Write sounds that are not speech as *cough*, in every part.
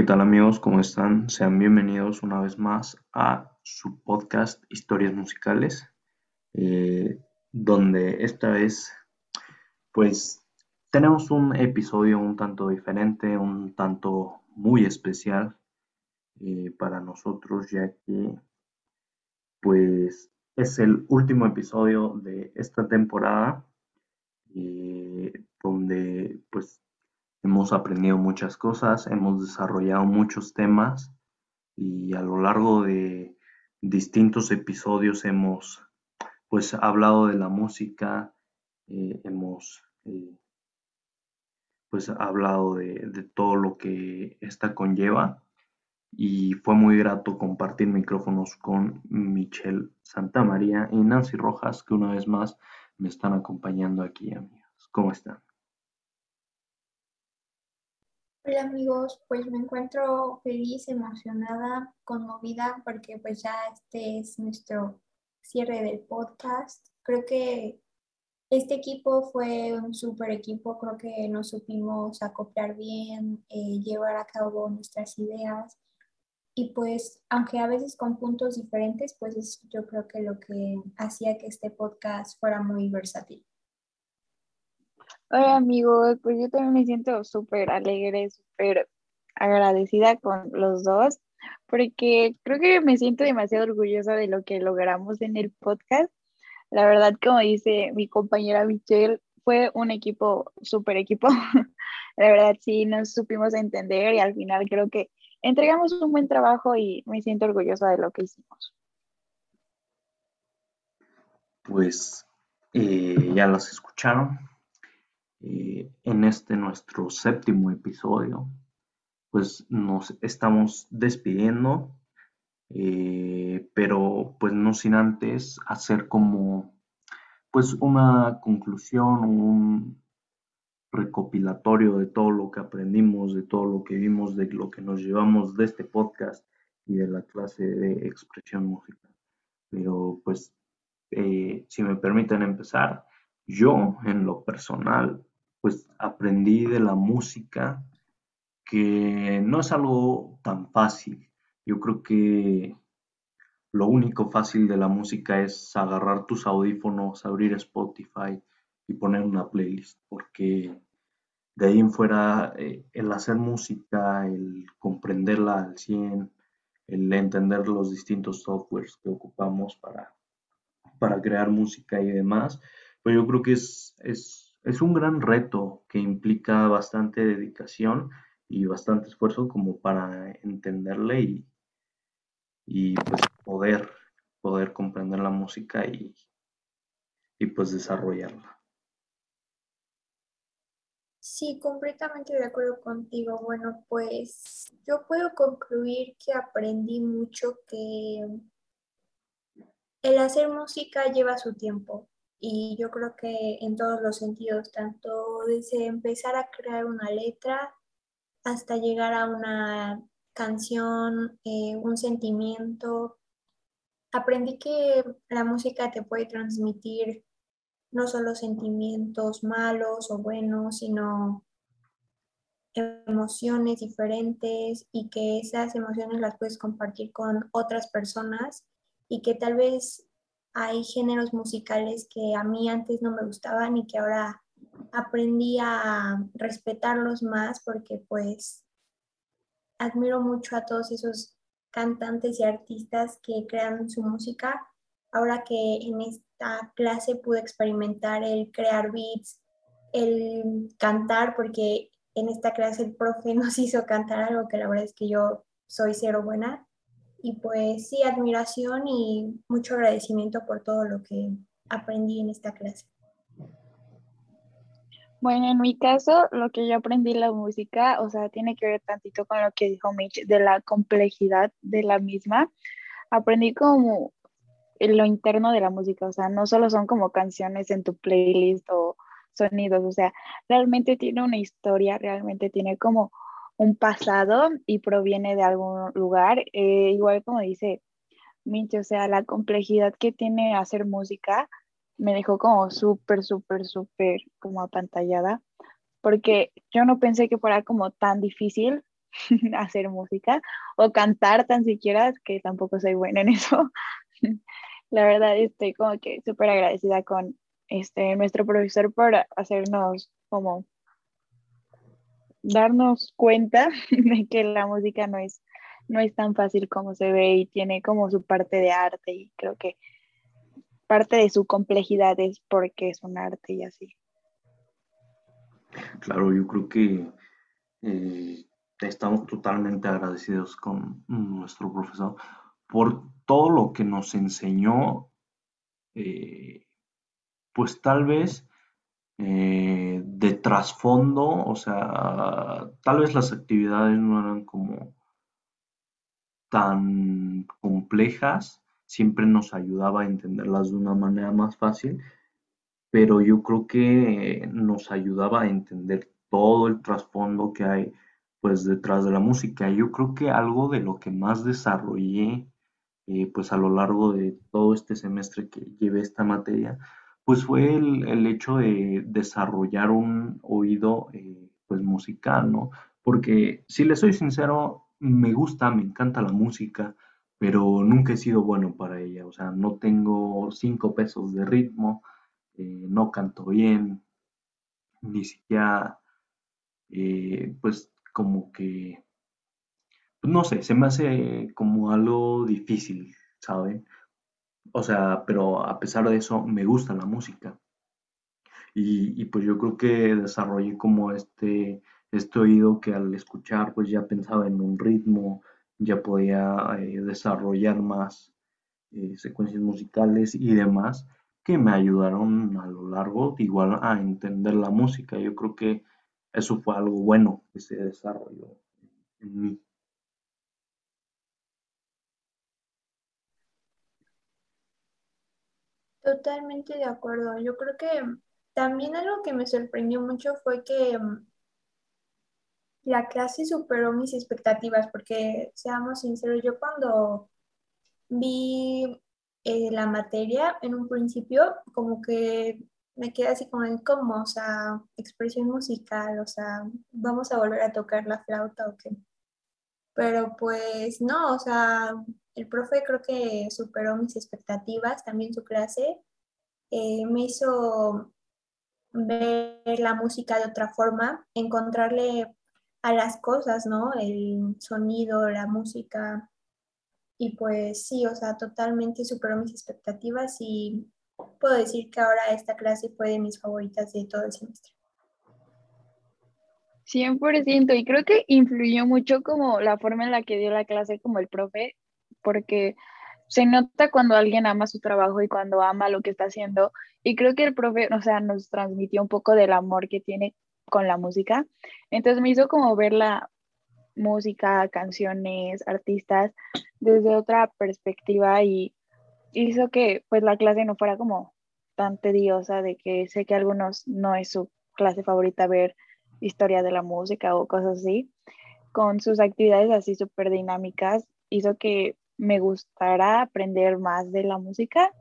¿qué tal amigos? ¿Cómo están? Sean bienvenidos una vez más a su podcast Historias Musicales, eh, donde esta vez, pues, tenemos un episodio un tanto diferente, un tanto muy especial eh, para nosotros, ya que, pues, es el último episodio de esta temporada, eh, donde, pues, Hemos aprendido muchas cosas, hemos desarrollado muchos temas y a lo largo de distintos episodios hemos pues hablado de la música, eh, hemos eh, pues hablado de, todo lo que esta conlleva y fue muy grato compartir micrófonos con Michelle Santamaría y Nancy Rojas que una vez más me están acompañando aquí amigos. ¿Cómo están? Hola amigos, pues me encuentro feliz, emocionada, conmovida porque pues ya este es nuestro cierre del podcast. Creo que este equipo fue un super equipo, creo que nos supimos acoplar bien, eh, llevar a cabo nuestras ideas y pues aunque a veces con puntos diferentes, pues es yo creo que lo que hacía que este podcast fuera muy versátil. Hola amigos, pues yo también me siento súper alegre, súper agradecida con los dos, porque creo que me siento demasiado orgullosa de lo que logramos en el podcast. La verdad, como dice mi compañera Michelle, fue un equipo, súper equipo. *laughs* La verdad, sí, nos supimos entender y al final creo que entregamos un buen trabajo y me siento orgullosa de lo que hicimos. Pues eh, ya los escucharon, eh, en este nuestro séptimo episodio, pues nos estamos despidiendo, eh, pero pues no sin antes hacer como pues una conclusión, un recopilatorio de todo lo que aprendimos, de todo lo que vimos, de lo que nos llevamos de este podcast y de la clase de expresión musical. Pero pues, eh, si me permiten empezar, yo en lo personal pues aprendí de la música que no es algo tan fácil. Yo creo que lo único fácil de la música es agarrar tus audífonos, abrir Spotify y poner una playlist, porque de ahí en fuera eh, el hacer música, el comprenderla al 100, el entender los distintos softwares que ocupamos para, para crear música y demás, pues yo creo que es es un gran reto que implica bastante dedicación y bastante esfuerzo como para entenderle y, y pues poder, poder comprender la música y, y pues desarrollarla. Sí, completamente de acuerdo contigo. Bueno, pues yo puedo concluir que aprendí mucho que el hacer música lleva su tiempo y yo creo que en todos los sentidos, tanto desde empezar a crear una letra hasta llegar a una canción, eh, un sentimiento. Aprendí que la música te puede transmitir no solo sentimientos malos o buenos, sino emociones diferentes y que esas emociones las puedes compartir con otras personas y que tal vez hay géneros musicales que a mí antes no me gustaban y que ahora aprendí a respetarlos más porque pues admiro mucho a todos esos cantantes y artistas que crean su música. Ahora que en esta clase pude experimentar el crear beats, el cantar, porque en esta clase el profe *laughs* nos hizo cantar algo que la verdad es que yo soy cero buena y pues sí, admiración y mucho agradecimiento por todo lo que aprendí en esta clase. Bueno, en mi caso, lo que yo aprendí en la música, o sea, tiene que ver tantito con lo que dijo Mitch de la complejidad de la misma. Aprendí como lo interno de la música, o sea, no solo son como canciones en tu playlist o sonidos, o sea, realmente tiene una historia, realmente tiene como un pasado y proviene de algún lugar. Eh, igual como dice Minch, o sea, la complejidad que tiene hacer música me dejó como súper, súper, súper como apantallada, porque yo no pensé que fuera como tan difícil *laughs* hacer música o cantar tan siquiera, que tampoco soy buena en eso. *laughs* La verdad estoy como que súper agradecida con este, nuestro profesor por hacernos como darnos cuenta *laughs* de que la música no es, no es tan fácil como se ve y tiene como su parte de arte y creo que parte de su complejidad es porque es un arte y así. Claro, yo creo que eh, estamos totalmente agradecidos con nuestro profesor por todo lo que nos enseñó, eh, pues tal vez eh, de trasfondo, o sea, tal vez las actividades no eran como tan complejas, siempre nos ayudaba a entenderlas de una manera más fácil, pero yo creo que nos ayudaba a entender todo el trasfondo que hay pues detrás de la música. Yo creo que algo de lo que más desarrollé eh, pues a lo largo de todo este semestre que llevé esta materia, pues fue el, hecho de desarrollar un oído eh, pues musical, ¿no? Porque si le soy sincero, me gusta, me encanta la música, pero nunca he sido bueno para ella, o sea, no tengo cinco pesos de ritmo, eh, no canto bien, ni siquiera, pues como que, no sé, se me hace como algo difícil, ¿saben? O sea, pero a pesar de eso, me gusta la música. Y, pues yo creo que desarrollé como este, este oído que al escuchar pues ya pensaba en un ritmo, ya podía eh, desarrollar más eh, secuencias musicales y demás que me ayudaron a lo largo igual a entender la música. Yo creo que eso fue algo bueno que se desarrolló en mí. Totalmente de acuerdo. Yo creo que también algo que me sorprendió mucho fue que mm, la clase superó mis expectativas, porque seamos sinceros, yo cuando vi eh, la materia en un principio, como que me quedé así como en cómo, o sea, expresión musical, o sea, vamos a volver a tocar la flauta o qué. Pero pues no, o sea, el profe creo que superó mis expectativas, también su clase eh, me hizo ver la música de otra forma, encontrarle a las cosas, ¿no? El sonido, la música. Y pues sí, o sea, totalmente superó mis expectativas y puedo decir que ahora esta clase fue de mis favoritas de todo el semestre. 100% y creo que influyó mucho como la forma en la que dio la clase como el profe, porque se nota cuando alguien ama su trabajo y cuando ama lo que está haciendo. Y creo que el profe, o sea, nos transmitió un poco del amor que tiene con la música. Entonces me hizo como ver la música, canciones, artistas desde otra perspectiva y hizo que pues la clase no fuera como tan tediosa de que sé que a algunos no es su clase favorita ver historia de la música o cosas así. Con sus actividades así súper dinámicas hizo que me gustara aprender más de la música.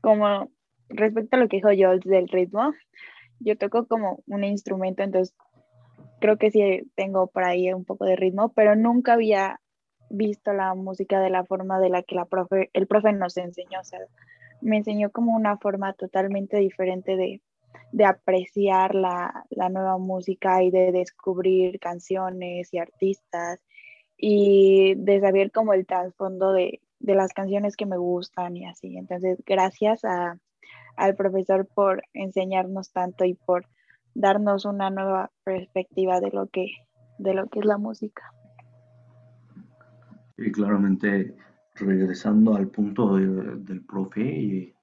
Como respecto a lo que dijo yo del ritmo, yo toco como un instrumento, entonces creo que sí tengo por ahí un poco de ritmo, pero nunca había visto la música de la forma de la que la profe, el profe nos enseñó. Me enseñó como una forma totalmente diferente de, apreciar la, nueva música y de descubrir canciones y artistas y de saber como el trasfondo de, de las canciones que me gustan y así. Entonces, gracias a, al profesor por enseñarnos tanto y por darnos una nueva perspectiva de lo que, de lo que es la música. Y claramente, regresando al punto del profe,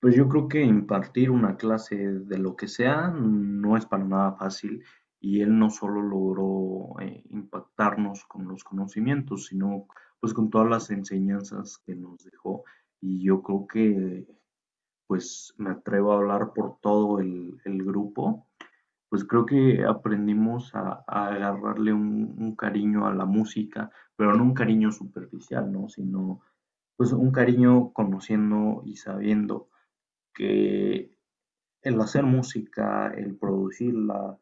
pues yo creo que impartir una clase de lo que sea no es para nada fácil y él no solo logró eh, impactarnos con los conocimientos, sino pues con todas las enseñanzas que nos dejó y yo creo que pues me atrevo a hablar por todo el, grupo, pues creo que aprendimos a, agarrarle un, cariño a la música, pero no un cariño superficial, ¿no? Sino pues un cariño conociendo y sabiendo que el hacer música, el producirla,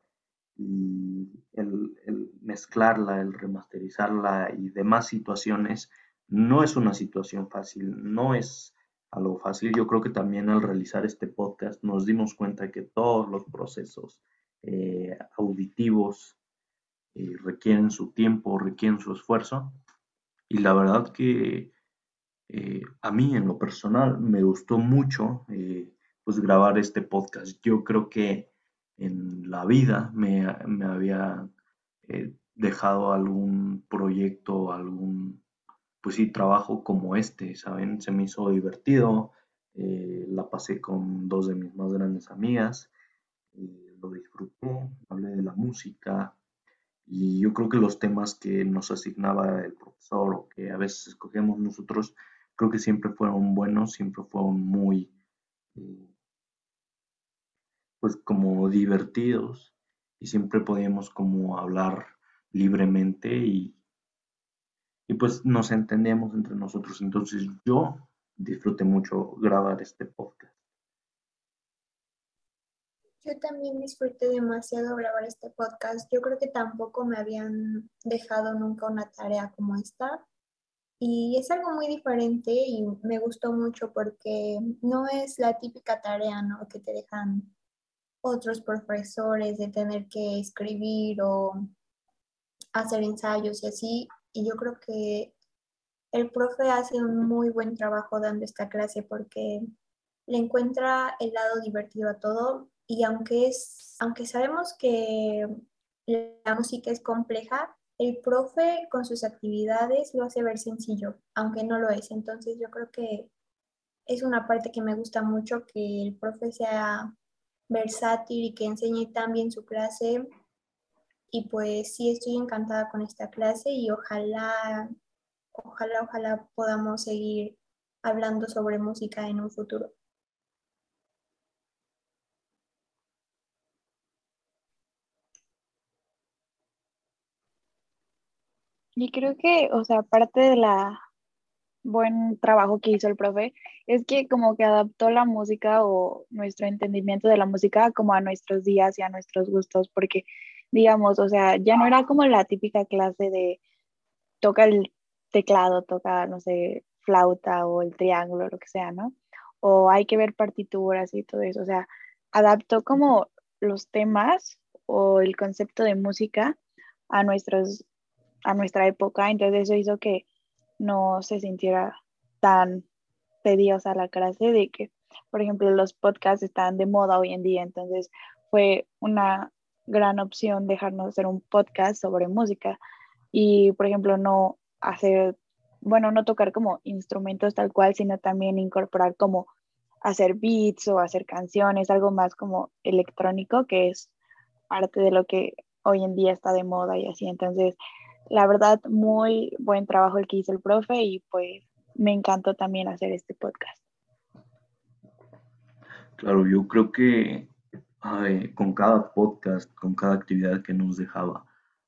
y el, mezclarla, el remasterizarla y demás situaciones no es una situación fácil, no es algo fácil. Yo creo que también al realizar este podcast nos dimos cuenta que todos los procesos eh, auditivos eh, requieren su tiempo, requieren su esfuerzo. Y la verdad que eh, a mí en lo personal me gustó mucho pues grabar este podcast. Yo creo que en la vida me, había eh, dejado algún proyecto, algún, pues sí, trabajo como este, ¿saben? Se me hizo divertido, eh, la pasé con dos de mis más grandes amigas, eh, lo disfruté, hablé de la música y yo creo que los temas que nos asignaba el profesor o que a veces escogemos nosotros, creo que siempre fueron buenos, siempre fueron muy pues como divertidos y siempre podíamos como hablar libremente y, y pues nos entendíamos entre nosotros. Entonces yo disfruté mucho grabar este podcast. Yo también disfruté demasiado grabar este podcast. Yo creo que tampoco me habían dejado nunca una tarea como esta. Y es algo muy diferente y me gustó mucho porque no es la típica tarea, ¿no? Que te dejan otros profesores de tener que escribir o hacer ensayos y así. Y yo creo que el profe hace un muy buen trabajo dando esta clase porque le encuentra el lado divertido a todo y aunque es aunque sabemos que la música es compleja, el profe con sus actividades lo hace ver sencillo, aunque no lo es. Entonces yo creo que es una parte que me gusta mucho que el profe sea versátil y que enseñe tan bien su clase. Y pues sí, estoy encantada con esta clase y ojalá, ojalá, ojalá podamos seguir hablando sobre música en un futuro. Y creo que, o sea, parte de la buen trabajo que hizo el profe es que como que adaptó la música o nuestro entendimiento de la música como a nuestros días y a nuestros gustos, porque digamos, o sea, ya no era como la típica clase de toca el teclado, toca, no sé, flauta o el triángulo, lo que sea, ¿no? O hay que ver partituras y todo eso, o sea, adaptó como los temas o el concepto de música a nuestros a nuestra época, entonces eso hizo que no se sintiera tan tediosa la clase de que, por ejemplo, los podcasts están de moda hoy en día, entonces fue una gran opción dejarnos hacer un podcast sobre música y, por ejemplo, no hacer, bueno, no tocar como instrumentos tal cual, sino también incorporar como hacer beats o hacer canciones, algo más como electrónico, que es parte de lo que hoy en día está de moda y así. Entonces, la verdad, muy buen trabajo el que hizo el profe y pues me encantó también hacer este podcast. Claro, yo creo que con cada podcast, con cada actividad que nos dejaba,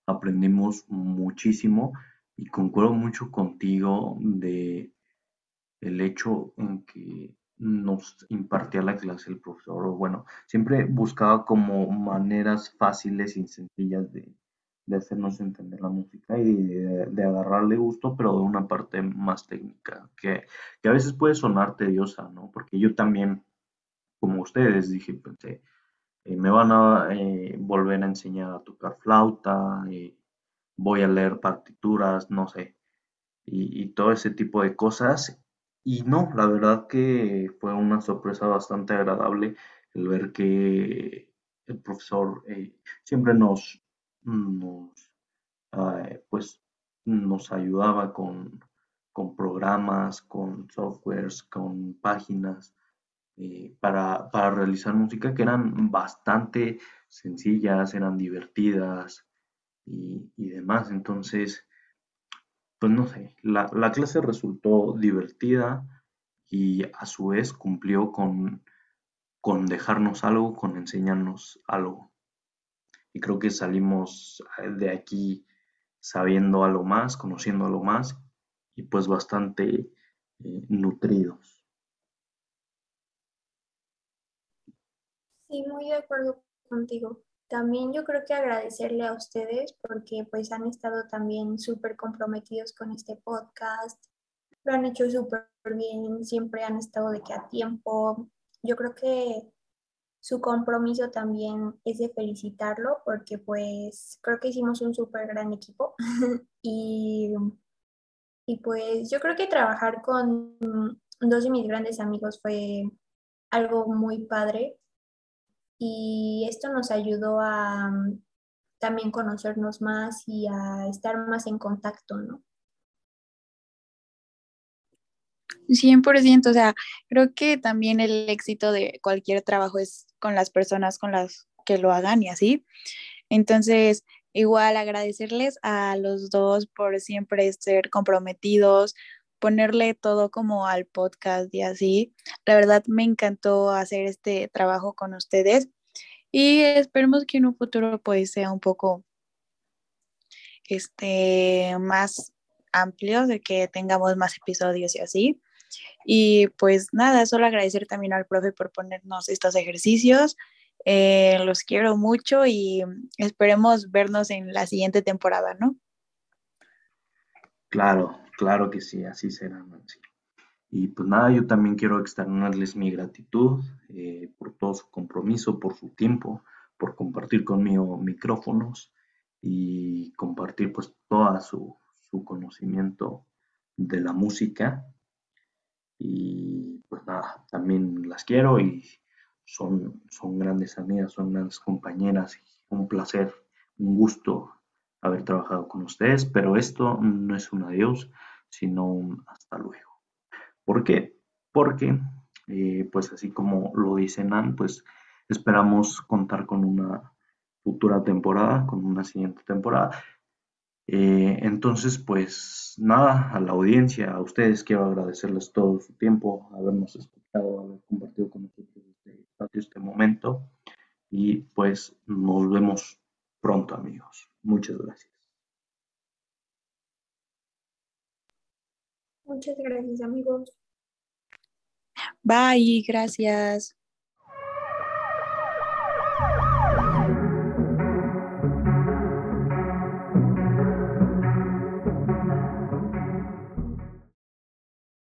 aprendimos muchísimo y concuerdo mucho contigo de el hecho en que nos impartía la clase el profesor, bueno, siempre buscaba como maneras fáciles y sencillas de, de hacernos entender la música y de, agarrarle gusto, pero de una parte más técnica, que, a veces puede sonar tediosa, ¿no? Porque yo también, como ustedes, dije, pensé, eh, me van a eh, volver a enseñar a tocar flauta, eh, voy a leer partituras, no sé, y, todo ese tipo de cosas. Y no, la verdad que fue una sorpresa bastante agradable el ver que el profesor siempre nos, nos, pues, nos ayudaba con, programas, con softwares, con páginas eh, para, realizar música que eran bastante sencillas, eran divertidas y, demás. Entonces, pues no sé, la, la, clase resultó divertida y a su vez cumplió con, con dejarnos algo, con enseñarnos algo y creo que salimos eh, de aquí sabiendo algo más, conociendo algo más y pues bastante eh, nutridos. Sí, muy de acuerdo contigo. también yo creo que agradecerle a ustedes porque pues han estado también súper comprometidos con este podcast, lo han hecho súper bien, siempre han estado de que a tiempo. Yo creo que su compromiso también es de felicitarlo porque pues creo que hicimos un súper gran equipo *laughs* y, y pues yo creo que trabajar con dos de mis grandes amigos fue algo muy padre y esto nos ayudó a mm, también conocernos más y a estar más en contacto, ¿no? 100%, o sea, creo que también el éxito de cualquier trabajo es con las personas con las que lo hagan y así. Entonces, igual agradecerles a los dos por siempre ser comprometidos, ponerle todo como al podcast y así. La verdad me encantó hacer este trabajo con ustedes y esperemos que en un futuro pues sea un poco este más amplio, de que tengamos más episodios y así. Y pues nada, solo agradecer también al profe por ponernos estos ejercicios. Eh, los quiero mucho y esperemos vernos en la siguiente temporada, ¿no? Claro, claro que sí, así será, Nancy. Y pues nada, yo también quiero externarles mi gratitud eh, por todo su compromiso, por su tiempo, por compartir conmigo micrófonos y compartir pues todo su, su conocimiento de la música. Y pues nada, también las quiero y son, son grandes amigas, son grandes compañeras. Un placer, un gusto haber trabajado con ustedes, pero esto no es un adiós, sino un hasta luego. ¿Por qué? Porque, eh, pues así como lo dice Nan, pues esperamos contar con una futura temporada, con una siguiente temporada. Eh, entonces, pues nada, a la audiencia, a ustedes quiero agradecerles todo su tiempo, habernos escuchado, haber compartido con nosotros este, este momento y pues nos vemos pronto amigos. Muchas gracias. Muchas gracias amigos. Bye, gracias.